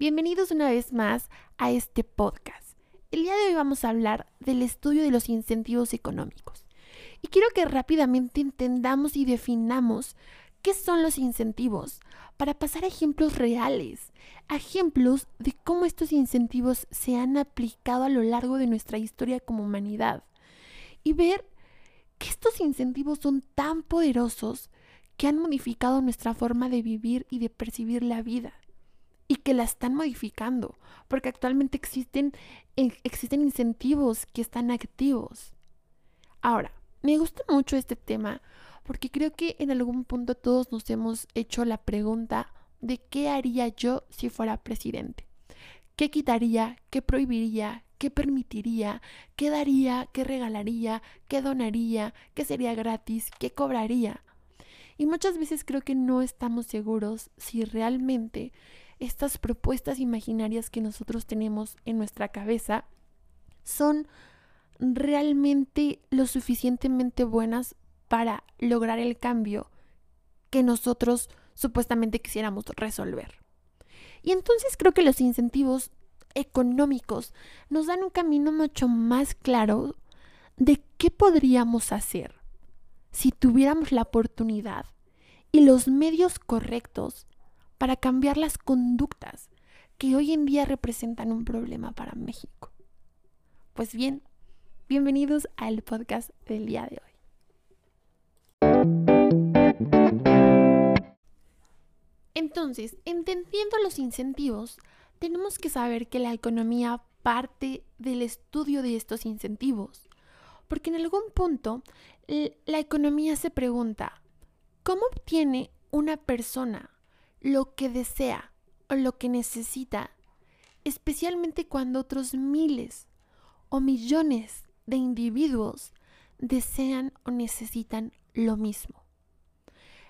Bienvenidos una vez más a este podcast. El día de hoy vamos a hablar del estudio de los incentivos económicos. Y quiero que rápidamente entendamos y definamos qué son los incentivos para pasar a ejemplos reales, ejemplos de cómo estos incentivos se han aplicado a lo largo de nuestra historia como humanidad. Y ver que estos incentivos son tan poderosos que han modificado nuestra forma de vivir y de percibir la vida y que la están modificando, porque actualmente existen, existen incentivos que están activos. Ahora, me gusta mucho este tema porque creo que en algún punto todos nos hemos hecho la pregunta de qué haría yo si fuera presidente. ¿Qué quitaría? ¿Qué prohibiría? ¿Qué permitiría? ¿Qué daría? ¿Qué regalaría? ¿Qué donaría? ¿Qué sería gratis? ¿Qué cobraría? Y muchas veces creo que no estamos seguros si realmente estas propuestas imaginarias que nosotros tenemos en nuestra cabeza son realmente lo suficientemente buenas para lograr el cambio que nosotros supuestamente quisiéramos resolver. Y entonces creo que los incentivos económicos nos dan un camino mucho más claro de qué podríamos hacer si tuviéramos la oportunidad y los medios correctos para cambiar las conductas que hoy en día representan un problema para México. Pues bien, bienvenidos al podcast del día de hoy. Entonces, entendiendo los incentivos, tenemos que saber que la economía parte del estudio de estos incentivos, porque en algún punto la economía se pregunta, ¿cómo obtiene una persona lo que desea o lo que necesita, especialmente cuando otros miles o millones de individuos desean o necesitan lo mismo.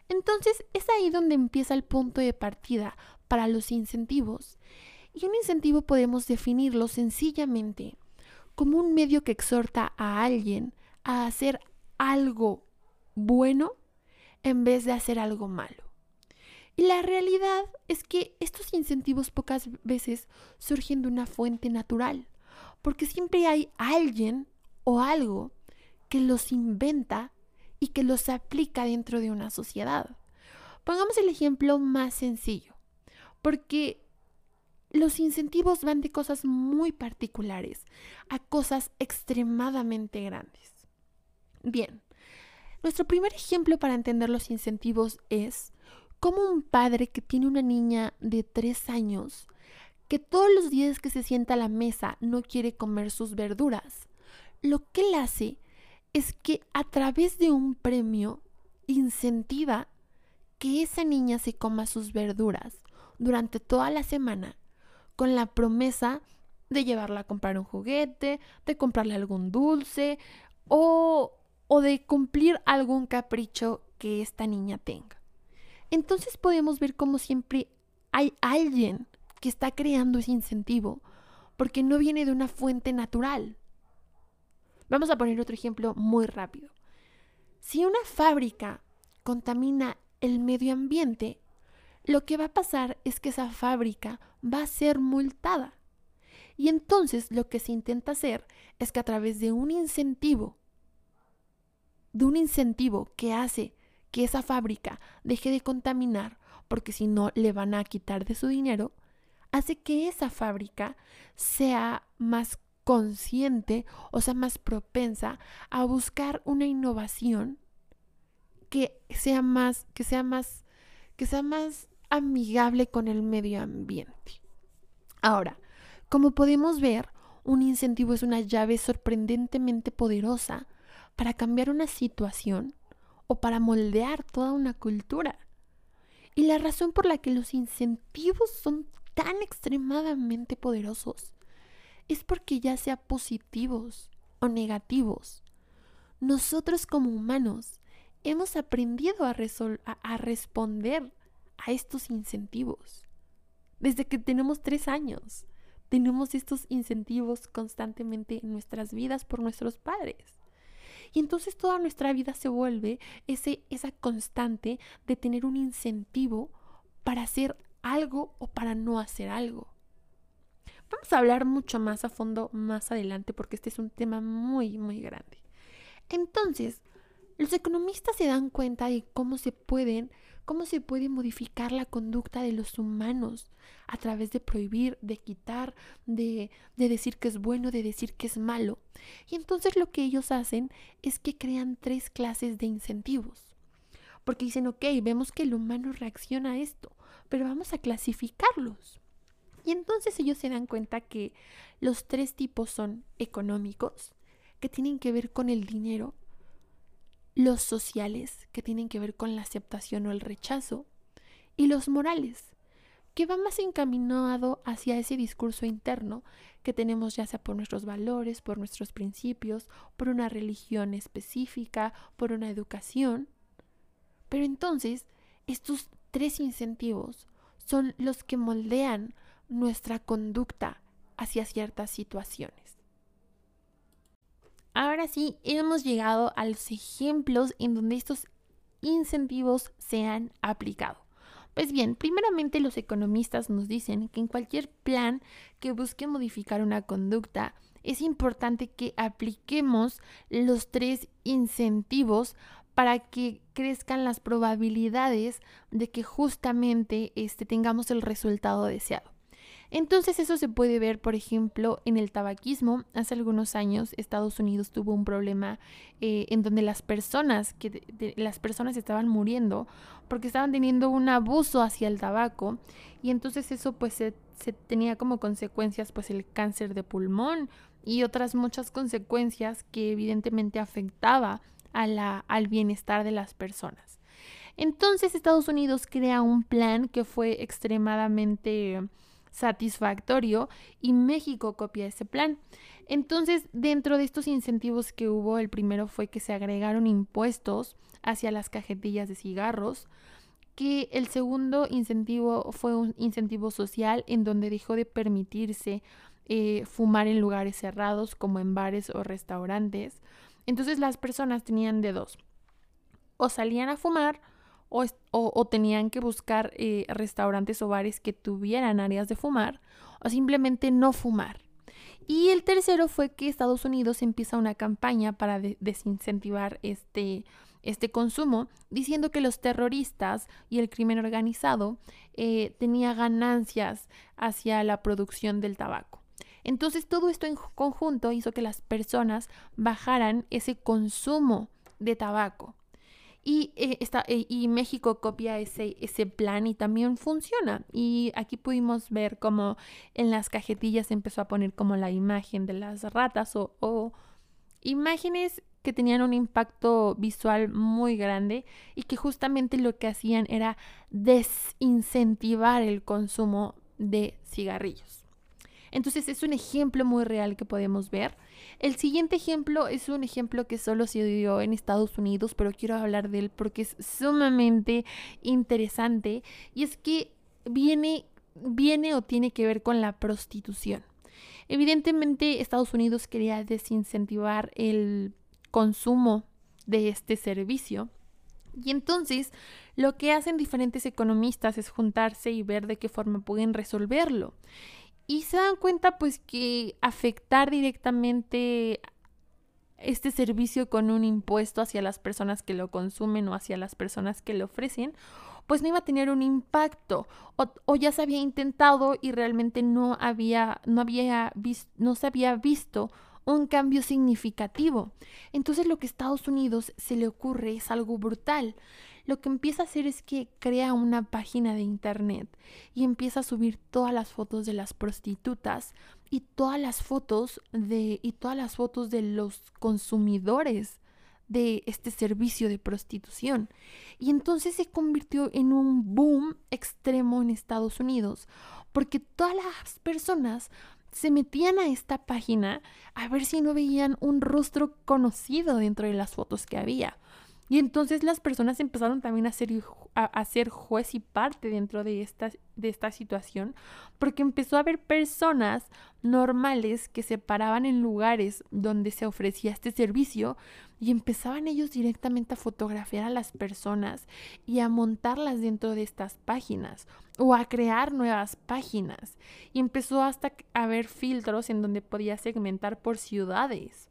Entonces es ahí donde empieza el punto de partida para los incentivos. Y un incentivo podemos definirlo sencillamente como un medio que exhorta a alguien a hacer algo bueno en vez de hacer algo malo. Y la realidad es que estos incentivos pocas veces surgen de una fuente natural, porque siempre hay alguien o algo que los inventa y que los aplica dentro de una sociedad. Pongamos el ejemplo más sencillo, porque los incentivos van de cosas muy particulares a cosas extremadamente grandes. Bien, nuestro primer ejemplo para entender los incentivos es como un padre que tiene una niña de tres años, que todos los días que se sienta a la mesa no quiere comer sus verduras, lo que él hace es que a través de un premio incentiva que esa niña se coma sus verduras durante toda la semana con la promesa de llevarla a comprar un juguete, de comprarle algún dulce o, o de cumplir algún capricho que esta niña tenga entonces podemos ver como siempre hay alguien que está creando ese incentivo, porque no viene de una fuente natural. Vamos a poner otro ejemplo muy rápido. Si una fábrica contamina el medio ambiente, lo que va a pasar es que esa fábrica va a ser multada. Y entonces lo que se intenta hacer es que a través de un incentivo, de un incentivo que hace que esa fábrica deje de contaminar, porque si no le van a quitar de su dinero, hace que esa fábrica sea más consciente o sea más propensa a buscar una innovación que sea más que sea más que sea más amigable con el medio ambiente. Ahora, como podemos ver, un incentivo es una llave sorprendentemente poderosa para cambiar una situación o para moldear toda una cultura. Y la razón por la que los incentivos son tan extremadamente poderosos es porque ya sea positivos o negativos, nosotros como humanos hemos aprendido a, a, responder a estos incentivos. Desde que tenemos tres años, tenemos estos incentivos constantemente en nuestras vidas por nuestros padres. Y entonces toda nuestra vida se vuelve ese, esa constante de tener un incentivo para hacer algo o para no hacer algo. Vamos a hablar mucho más a fondo más adelante porque este es un tema muy, muy grande. Entonces, los economistas se dan cuenta de cómo se pueden, cómo se puede modificar la conducta de los humanos a través de prohibir, de quitar, de, de decir que es bueno, de decir que es malo. Y entonces lo que ellos hacen es que crean tres clases de incentivos. Porque dicen, ok, vemos que el humano reacciona a esto, pero vamos a clasificarlos. Y entonces ellos se dan cuenta que los tres tipos son económicos, que tienen que ver con el dinero, los sociales, que tienen que ver con la aceptación o el rechazo, y los morales, que va más encaminado hacia ese discurso interno que tenemos ya sea por nuestros valores, por nuestros principios, por una religión específica, por una educación. Pero entonces, estos tres incentivos son los que moldean nuestra conducta hacia ciertas situaciones. Ahora sí, hemos llegado a los ejemplos en donde estos incentivos se han aplicado. Pues bien, primeramente los economistas nos dicen que en cualquier plan que busque modificar una conducta, es importante que apliquemos los tres incentivos para que crezcan las probabilidades de que justamente este, tengamos el resultado deseado. Entonces eso se puede ver, por ejemplo, en el tabaquismo. Hace algunos años Estados Unidos tuvo un problema eh, en donde las personas, que las personas estaban muriendo porque estaban teniendo un abuso hacia el tabaco y entonces eso pues se, tenía como consecuencias pues el cáncer de pulmón y otras muchas consecuencias que evidentemente afectaba a la, al bienestar de las personas. Entonces Estados Unidos crea un plan que fue extremadamente satisfactorio y México copia ese plan. Entonces, dentro de estos incentivos que hubo, el primero fue que se agregaron impuestos hacia las cajetillas de cigarros, que el segundo incentivo fue un incentivo social en donde dejó de permitirse eh, fumar en lugares cerrados como en bares o restaurantes. Entonces las personas tenían de dos, o salían a fumar o, tenían que buscar eh, restaurantes o bares que tuvieran áreas de fumar o simplemente no fumar. Y el tercero fue que Estados Unidos empieza una campaña para desincentivar este, este consumo, diciendo que los terroristas y el crimen organizado eh, tenía ganancias hacia la producción del tabaco. Entonces todo esto en conjunto hizo que las personas bajaran ese consumo de tabaco. Y, eh, eh, y México copia ese, ese plan y también funciona. Y aquí pudimos ver cómo en las cajetillas empezó a poner como la imagen de las ratas o, o imágenes que tenían un impacto visual muy grande y que justamente lo que hacían era desincentivar el consumo de cigarrillos. Entonces es un ejemplo muy real que podemos ver. El siguiente ejemplo es un ejemplo que solo se dio en Estados Unidos, pero quiero hablar de él porque es sumamente interesante y es que viene, viene o tiene que ver con la prostitución. Evidentemente Estados Unidos quería desincentivar el consumo de este servicio. Y entonces lo que hacen diferentes economistas es juntarse y ver de qué forma pueden resolverlo. Y se dan cuenta pues que afectar directamente este servicio con un impuesto hacia las personas que lo consumen o hacia las personas que lo ofrecen, pues no iba a tener un impacto o, ya se había intentado y realmente no había, no había no se había visto un cambio significativo. Entonces lo que a Estados Unidos se le ocurre es algo brutal lo que empieza a hacer es que crea una página de internet y empieza a subir todas las fotos de las prostitutas y todas las fotos de y todas las fotos de los consumidores de este servicio de prostitución. Y entonces se convirtió en un boom extremo en Estados Unidos, porque todas las personas se metían a esta página a ver si no veían un rostro conocido dentro de las fotos que había. Y entonces las personas empezaron también a ser, a, ser juez y parte dentro de esta, de esta situación, porque empezó a haber personas normales que se paraban en lugares donde se ofrecía este servicio y empezaban ellos directamente a fotografiar a las personas y a montarlas dentro de estas páginas. o a crear nuevas páginas. Y empezó hasta a haber filtros en donde podía segmentar por ciudades.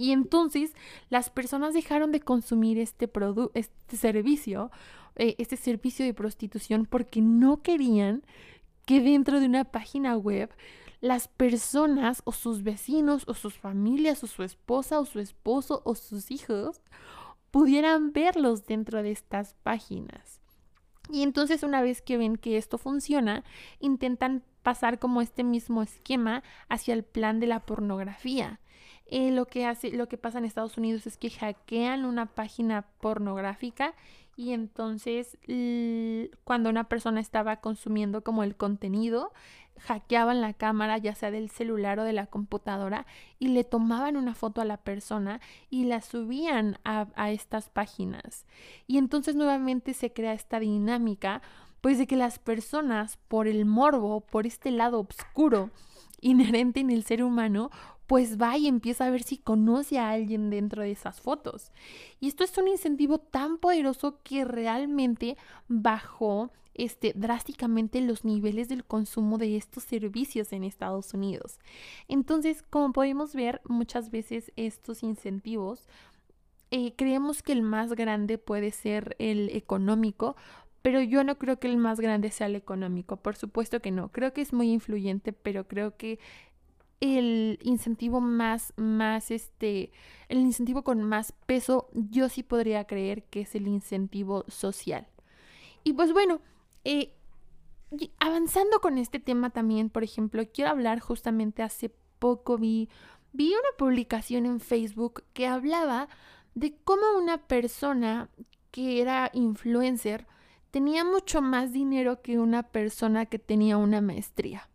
Y entonces las personas dejaron de consumir este, este servicio, eh, este servicio de prostitución, porque no querían que dentro de una página web las personas o sus vecinos o sus familias o su esposa o su esposo o sus hijos pudieran verlos dentro de estas páginas. Y entonces una vez que ven que esto funciona, intentan pasar como este mismo esquema hacia el plan de la pornografía. Eh, lo que hace, lo que pasa en Estados Unidos es que hackean una página pornográfica y entonces cuando una persona estaba consumiendo como el contenido, hackeaban la cámara ya sea del celular o de la computadora y le tomaban una foto a la persona y la subían a, estas páginas. Y entonces nuevamente se crea esta dinámica pues de que las personas por el morbo, por este lado oscuro inherente en el ser humano, pues va y empieza a ver si conoce a alguien dentro de esas fotos. Y esto es un incentivo tan poderoso que realmente bajó este, drásticamente los niveles del consumo de estos servicios en Estados Unidos. Entonces, como podemos ver, muchas veces estos incentivos eh, creemos que el más grande puede ser el económico, pero yo no creo que el más grande sea el económico, por supuesto que no. Creo que es muy influyente, pero creo que el incentivo más, más, este, el incentivo con más peso, yo sí podría creer que es el incentivo social. Y pues bueno, eh, avanzando con este tema también, por ejemplo, quiero hablar justamente hace poco vi, vi una publicación en Facebook que hablaba de cómo una persona que era influencer tenía mucho más dinero que una persona que tenía una maestría.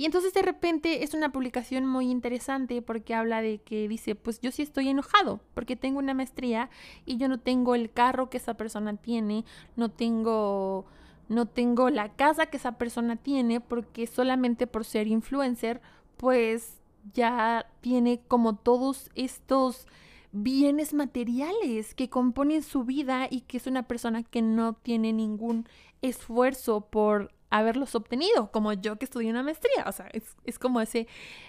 Y entonces de repente es una publicación muy interesante porque habla de que dice, pues yo sí estoy enojado porque tengo una maestría y yo no tengo el carro que esa persona tiene, no tengo no tengo la casa que esa persona tiene porque solamente por ser influencer, pues ya tiene como todos estos bienes materiales que componen su vida y que es una persona que no tiene ningún esfuerzo por haberlos obtenido, como yo que estudié una maestría. O sea, es, como ese,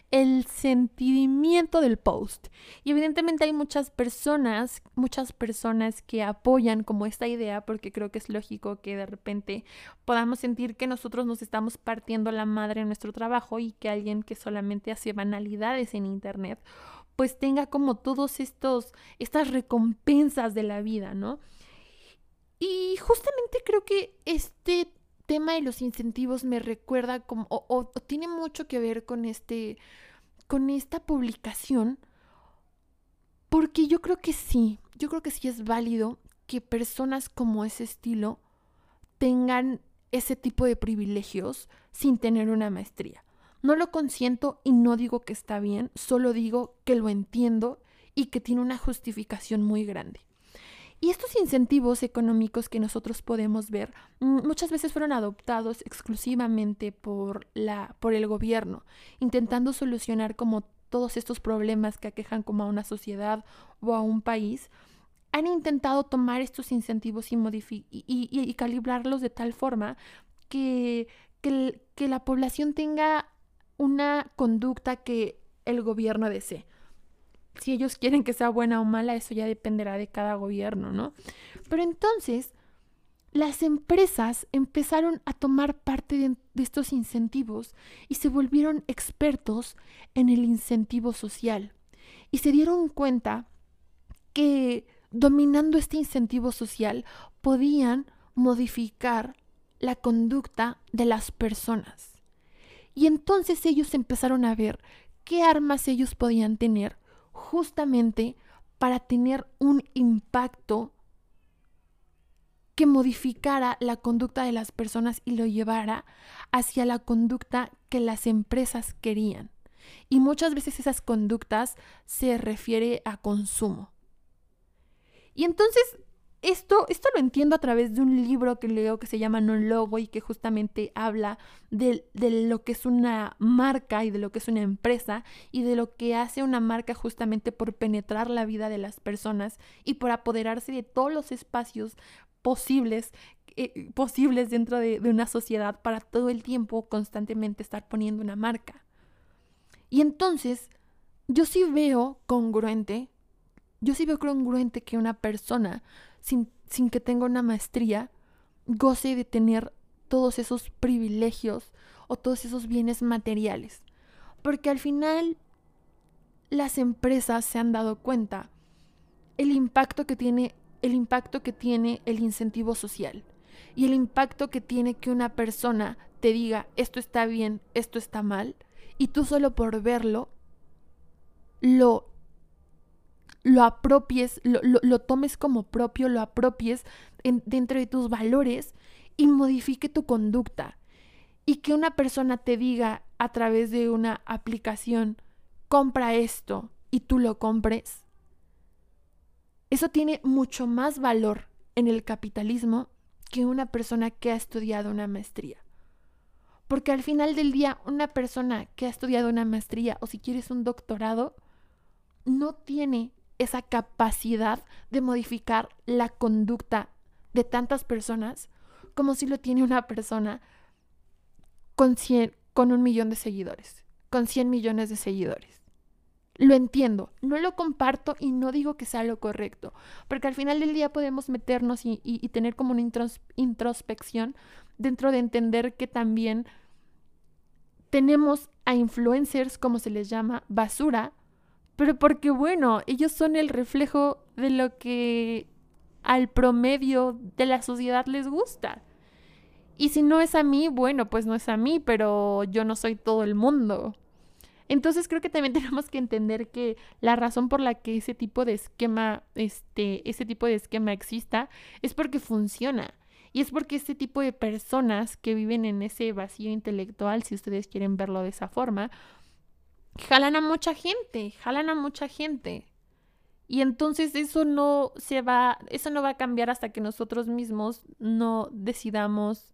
el sentimiento del post. Y evidentemente hay muchas personas, muchas personas que apoyan como esta idea, porque creo que es lógico que de repente podamos sentir que nosotros nos estamos partiendo la madre en nuestro trabajo y que alguien que solamente hace banalidades en Internet, pues tenga como todos estos, estas recompensas de la vida, ¿no? Y justamente creo que este tema de los incentivos me recuerda como, o, tiene mucho que ver con este, con esta publicación, porque yo creo que sí, yo creo que sí es válido que personas como ese estilo tengan ese tipo de privilegios sin tener una maestría. No lo consiento y no digo que está bien, solo digo que lo entiendo y que tiene una justificación muy grande. Y estos incentivos económicos que nosotros podemos ver mm, muchas veces fueron adoptados exclusivamente por, la, por el gobierno, intentando solucionar como todos estos problemas que aquejan como a una sociedad o a un país, han intentado tomar estos incentivos y, y, calibrarlos de tal forma que, que la población tenga una conducta que el gobierno desee si ellos quieren que sea buena o mala, eso ya dependerá de cada gobierno, ¿no? Pero entonces, las empresas empezaron a tomar parte de, estos incentivos y se volvieron expertos en el incentivo social. Y se dieron cuenta que dominando este incentivo social podían modificar la conducta de las personas. Y entonces ellos empezaron a ver qué armas ellos podían tener justamente para tener un impacto que modificara la conducta de las personas y lo llevara hacia la conducta que las empresas querían. Y muchas veces esas conductas se refiere a consumo. Y entonces esto, esto lo entiendo a través de un libro que leo que se llama No Logo y que justamente habla de, de, lo que es una marca y de lo que es una empresa y de lo que hace una marca justamente por penetrar la vida de las personas y por apoderarse de todos los espacios posibles eh, posibles dentro de, de una sociedad para todo el tiempo constantemente estar poniendo una marca. Y entonces, yo sí veo congruente, yo sí veo congruente que una persona sin, que tenga una maestría goce de tener todos esos privilegios o todos esos bienes materiales. Porque al final las empresas se han dado cuenta el impacto que tiene el impacto que tiene el incentivo social y el impacto que tiene que una persona te diga esto está bien, esto está mal y tú solo por verlo lo lo apropies, lo, lo, tomes como propio, lo apropies dentro de tus valores y modifique tu conducta. Y que una persona te diga a través de una aplicación, compra esto y tú lo compres. Eso tiene mucho más valor en el capitalismo que una persona que ha estudiado una maestría. Porque al final del día, una persona que ha estudiado una maestría o si quieres un doctorado, no tiene esa capacidad de modificar la conducta de tantas personas como si lo tiene una persona con, con un millón de seguidores, con 100 millones de seguidores. Lo entiendo, no lo comparto y no digo que sea lo correcto, porque al final del día podemos meternos y, y tener como una introspección dentro de entender que también tenemos a influencers, como se les llama, basura, pero porque bueno, ellos son el reflejo de lo que al promedio de la sociedad les gusta. Y si no es a mí, bueno, pues no es a mí, pero yo no soy todo el mundo. Entonces creo que también tenemos que entender que la razón por la que ese tipo de esquema, este, ese tipo de esquema exista, es porque funciona. Y es porque este tipo de personas que viven en ese vacío intelectual, si ustedes quieren verlo de esa forma, jalan a mucha gente, jalan a mucha gente. Y entonces eso no se va, eso no va a cambiar hasta que nosotros mismos no decidamos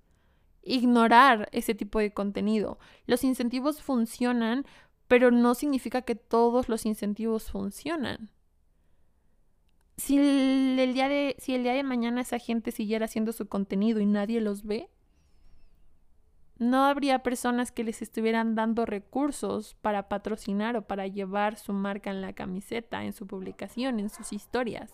ignorar ese tipo de contenido. Los incentivos funcionan, pero no significa que todos los incentivos funcionan. Si el, día de, si el día de mañana esa gente siguiera haciendo su contenido y nadie los ve, no habría personas que les estuvieran dando recursos para patrocinar o para llevar su marca en la camiseta, en su publicación, en sus historias.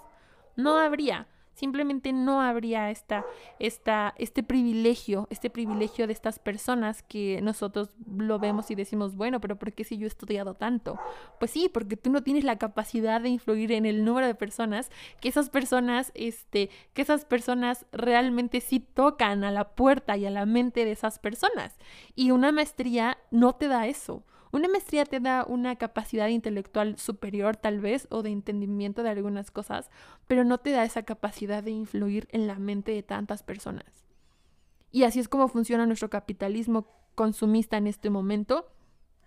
No habría. Simplemente no habría esta, esta, este privilegio, este privilegio de estas personas que nosotros lo vemos y decimos, bueno, pero ¿por qué si yo he estudiado tanto? Pues sí, porque tú no tienes la capacidad de influir en el número de personas que esas personas, este, que esas personas realmente sí tocan a la puerta y a la mente de esas personas. Y una maestría no te da eso. Una maestría te da una capacidad intelectual superior tal vez o de entendimiento de algunas cosas, pero no te da esa capacidad de influir en la mente de tantas personas. Y así es como funciona nuestro capitalismo consumista en este momento,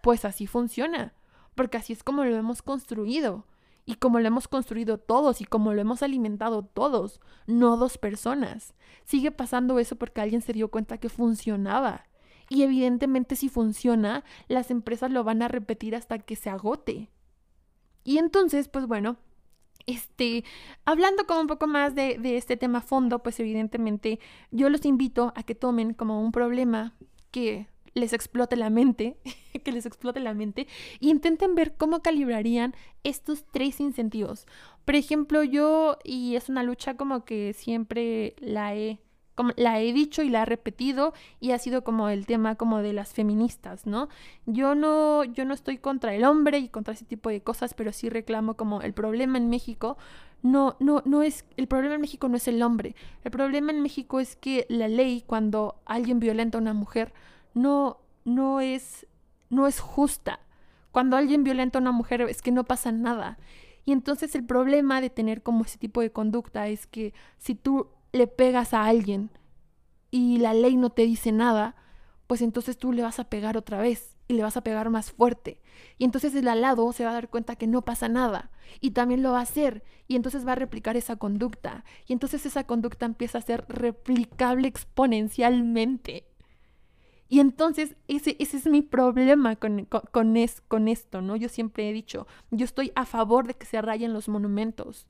pues así funciona, porque así es como lo hemos construido y como lo hemos construido todos y como lo hemos alimentado todos, no dos personas. Sigue pasando eso porque alguien se dio cuenta que funcionaba y evidentemente si funciona, las empresas lo van a repetir hasta que se agote. Y entonces, pues bueno, este, hablando como un poco más de, de este tema a fondo, pues evidentemente yo los invito a que tomen como un problema que les explote la mente, que les explote la mente, y intenten ver cómo calibrarían estos tres incentivos. Por ejemplo, yo, y es una lucha como que siempre la he como la he dicho y la he repetido y ha sido como el tema como de las feministas, ¿no? Yo no yo no estoy contra el hombre y contra ese tipo de cosas, pero sí reclamo como el problema en México no no no es el problema en México no es el hombre. El problema en México es que la ley cuando alguien violenta a una mujer no no es no es justa. Cuando alguien violenta a una mujer es que no pasa nada. Y entonces el problema de tener como ese tipo de conducta es que si tú le pegas a alguien y la ley no te dice nada, pues entonces tú le vas a pegar otra vez y le vas a pegar más fuerte. Y entonces el al lado se va a dar cuenta que no pasa nada y también lo va a hacer y entonces va a replicar esa conducta. Y entonces esa conducta empieza a ser replicable exponencialmente. Y entonces ese, ese es mi problema con, con, es, con esto, ¿no? Yo siempre he dicho, yo estoy a favor de que se rayen los monumentos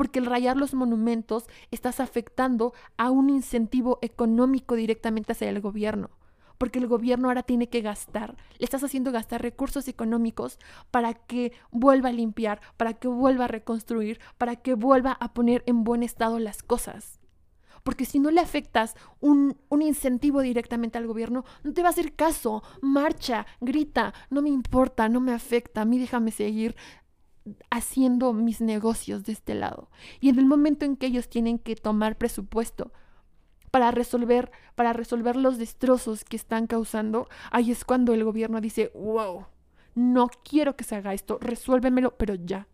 porque el rayar los monumentos estás afectando a un incentivo económico directamente hacia el gobierno porque el gobierno ahora tiene que gastar, le estás haciendo gastar recursos económicos para que vuelva a limpiar, para que vuelva a reconstruir, para que vuelva a poner en buen estado las cosas. Porque si no le afectas un, un, incentivo directamente al gobierno, no te va a hacer caso. Marcha, grita, no me importa, no me afecta, a mí déjame seguir haciendo mis negocios de este lado. Y en el momento en que ellos tienen que tomar presupuesto para resolver, para resolver los destrozos que están causando, ahí es cuando el gobierno dice, wow, no quiero que se haga esto, resuélvemelo, pero ya.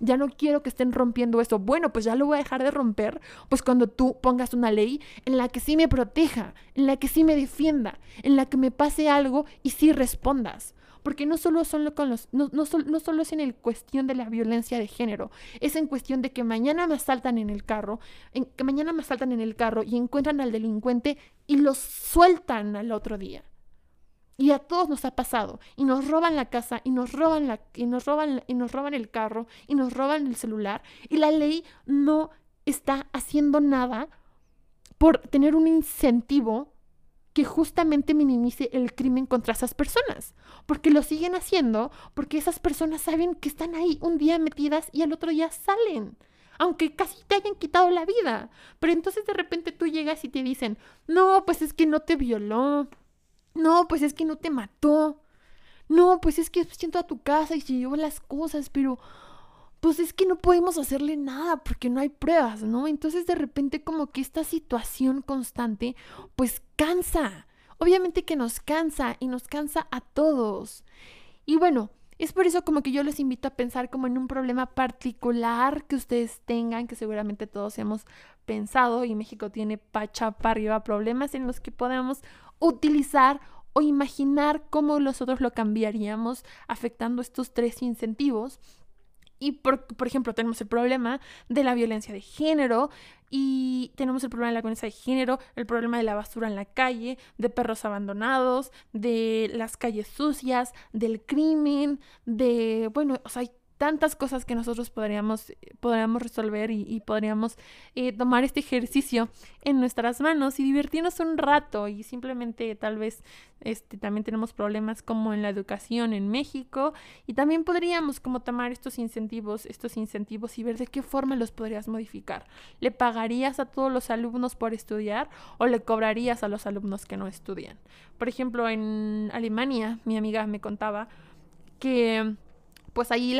Ya no quiero que estén rompiendo esto. Bueno, pues ya lo voy a dejar de romper, pues cuando tú pongas una ley en la que sí me proteja, en la que sí me defienda, en la que me pase algo y sí respondas. Porque no solo, son con los, no, no, no solo es en el cuestión de la violencia de género, es en cuestión de que mañana me asaltan en el carro, en, que mañana me asaltan en el carro y encuentran al delincuente y lo sueltan al otro día. Y a todos nos ha pasado. Y nos roban la casa, y nos roban, la, y nos roban, y nos roban el carro, y nos roban el celular. Y la ley no está haciendo nada por tener un incentivo que justamente minimice el crimen contra esas personas, porque lo siguen haciendo, porque esas personas saben que están ahí un día metidas y al otro día salen, aunque casi te hayan quitado la vida. Pero entonces de repente tú llegas y te dicen, no, pues es que no te violó, no, pues es que no te mató, no, pues es que siento a tu casa y se llevó las cosas, pero pues es que no podemos hacerle nada porque no hay pruebas, ¿no? Entonces de repente como que esta situación constante pues cansa. Obviamente que nos cansa y nos cansa a todos. Y bueno, es por eso como que yo les invito a pensar como en un problema particular que ustedes tengan, que seguramente todos hemos pensado y México tiene pacha para arriba problemas en los que podamos utilizar o imaginar cómo nosotros lo cambiaríamos afectando estos tres incentivos y por, por, ejemplo, tenemos el problema de la violencia de género y tenemos el problema de la violencia de género, el problema de la basura en la calle, de perros abandonados, de las calles sucias, del crimen, de, bueno, o sea, hay tantas cosas que nosotros podríamos, podríamos resolver y, podríamos eh, tomar este ejercicio en nuestras manos y divertirnos un rato y simplemente tal vez este, también tenemos problemas como en la educación en México y también podríamos como tomar estos incentivos, estos incentivos y ver de qué forma los podrías modificar. ¿Le pagarías a todos los alumnos por estudiar o le cobrarías a los alumnos que no estudian? Por ejemplo, en Alemania, mi amiga me contaba que pues ahí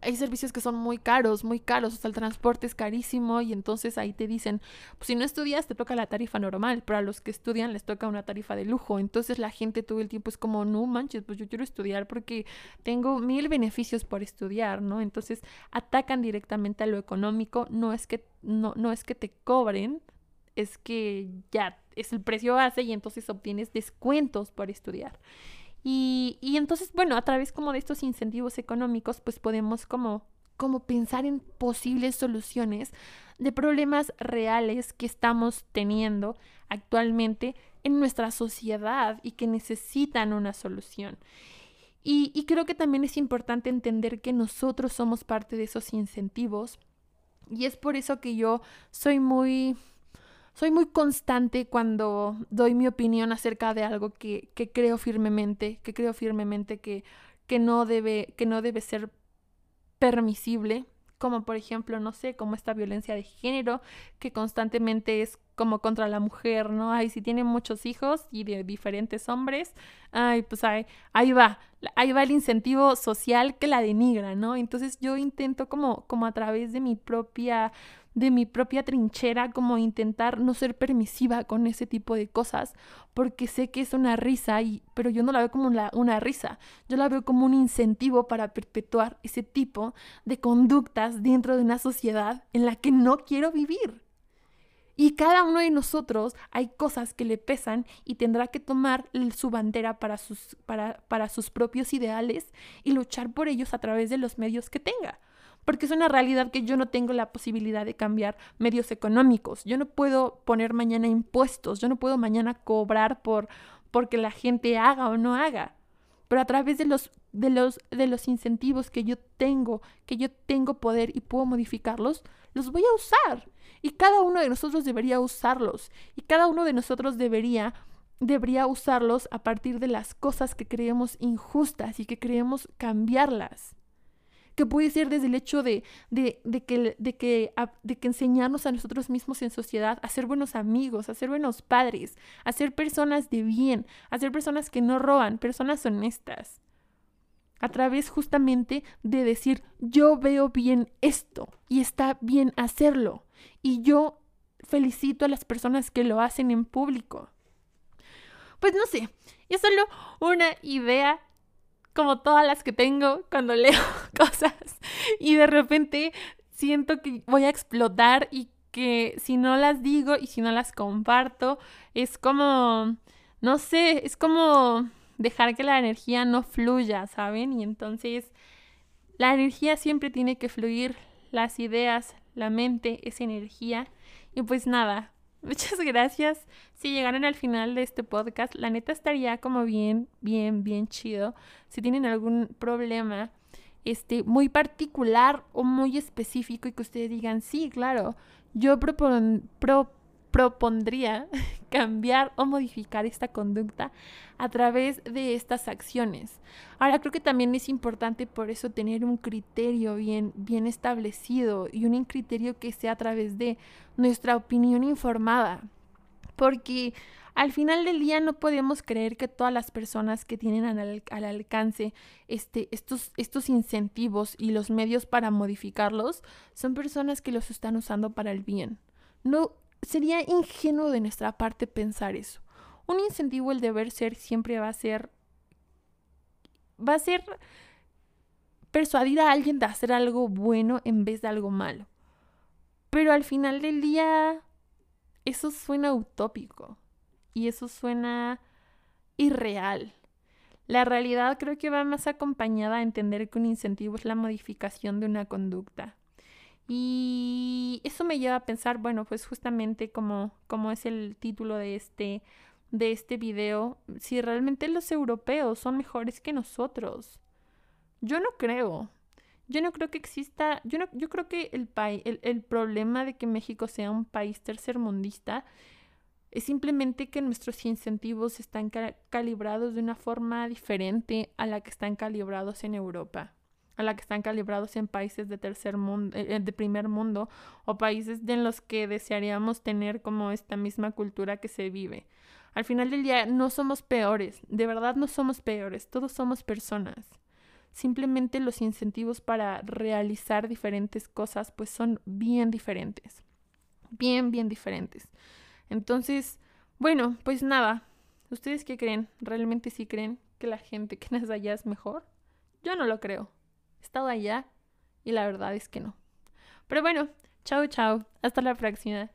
hay servicios que son muy caros, muy caros, o sea, el transporte es carísimo y entonces ahí te dicen, pues si no estudias te toca la tarifa normal, pero a los que estudian les toca una tarifa de lujo. Entonces la gente todo el tiempo es como, no manches, pues yo quiero estudiar porque tengo mil beneficios por estudiar, ¿no? Entonces atacan directamente a lo económico, no es que, no, no es que te cobren, es que ya es el precio base y entonces obtienes descuentos por estudiar. Y, entonces, bueno, a través como de estos incentivos económicos, pues podemos como como pensar en posibles soluciones de problemas reales que estamos teniendo actualmente en nuestra sociedad y que necesitan una solución. Y, creo que también es importante entender que nosotros somos parte de esos incentivos y es por eso que yo soy muy soy muy constante cuando doy mi opinión acerca de algo que, que creo firmemente, que creo firmemente que, que, no debe, que no debe ser permisible, como por ejemplo, no sé, como esta violencia de género que constantemente es como contra la mujer, ¿no? Ay, si tiene muchos hijos y de diferentes hombres, ay, pues ahí, ahí va, ahí va el incentivo social que la denigra, ¿no? Entonces yo intento como, como a través de mi propia de mi propia trinchera, como intentar no ser permisiva con ese tipo de cosas, porque sé que es una risa, y, pero yo no la veo como una, una risa, yo la veo como un incentivo para perpetuar ese tipo de conductas dentro de una sociedad en la que no quiero vivir. Y cada uno de nosotros hay cosas que le pesan y tendrá que tomar su bandera para sus, para, para sus propios ideales y luchar por ellos a través de los medios que tenga porque es una realidad que yo no tengo la posibilidad de cambiar medios económicos. Yo no puedo poner mañana impuestos, yo no puedo mañana cobrar por porque la gente haga o no haga. pero a través de los, de los, de los incentivos que yo tengo, que yo tengo poder y puedo modificarlos, los voy a usar. Y cada uno de nosotros debería usarlos. Y cada uno de nosotros debería, debería usarlos a partir de las cosas que creemos injustas y que creemos cambiarlas que puede ser desde el hecho de, de, que, de, que, de que enseñarnos a nosotros mismos en sociedad a ser buenos amigos, a ser buenos padres, a ser personas de bien, a ser personas que no roban, personas honestas. A través justamente de decir, yo veo bien esto y está bien hacerlo. Y yo felicito a las personas que lo hacen en público. Pues no sé, es solo una idea como todas las que tengo cuando leo cosas y de repente siento que voy a explotar y que si no las digo y si no las comparto, es como, no sé, es como dejar que la energía no fluya, ¿saben? Y entonces la energía siempre tiene que fluir, las ideas, la mente, esa energía. Y pues nada, Muchas gracias. Si llegaron al final de este podcast, la neta estaría como bien, bien, bien chido. Si tienen algún problema este, muy particular o muy específico y que ustedes digan, sí, claro, yo propon, propondría cambiar o modificar esta conducta a través de estas acciones. Ahora creo que también es importante por eso tener un criterio bien, bien establecido y un criterio que sea a través de nuestra opinión informada. Porque al final del día no podemos creer que todas las personas que tienen al, al, alcance este, estos, estos incentivos y los medios para modificarlos son personas que los están usando para el bien. No, sería ingenuo de nuestra parte pensar eso. Un incentivo, el deber ser, siempre va a ser. va a ser persuadir a alguien de hacer algo bueno en vez de algo malo. Pero al final del día, eso suena utópico y eso suena irreal. La realidad creo que va más acompañada a entender que un incentivo es la modificación de una conducta. Y eso me lleva a pensar, bueno, pues justamente como, como es el título de este, de este video, si realmente los europeos son mejores que nosotros. Yo no creo. Yo no creo que exista, yo, no, yo creo que el, el, el problema de que México sea un país tercermundista es simplemente que nuestros incentivos están calibrados de una forma diferente a la que están calibrados en Europa a la que están calibrados en países de tercer mundo, eh, eh, de primer mundo o países en los que desearíamos tener como esta misma cultura que se vive. Al final del día no somos peores, de verdad no somos peores, todos somos personas. Simplemente los incentivos para realizar diferentes cosas pues son bien diferentes. Bien, bien diferentes. Entonces, bueno, pues nada. ¿Ustedes qué creen? ¿Realmente sí creen que la gente que nace allá es mejor? Yo no lo creo. Estado allá y la verdad es que no. Pero bueno, chao, chao. Hasta la próxima.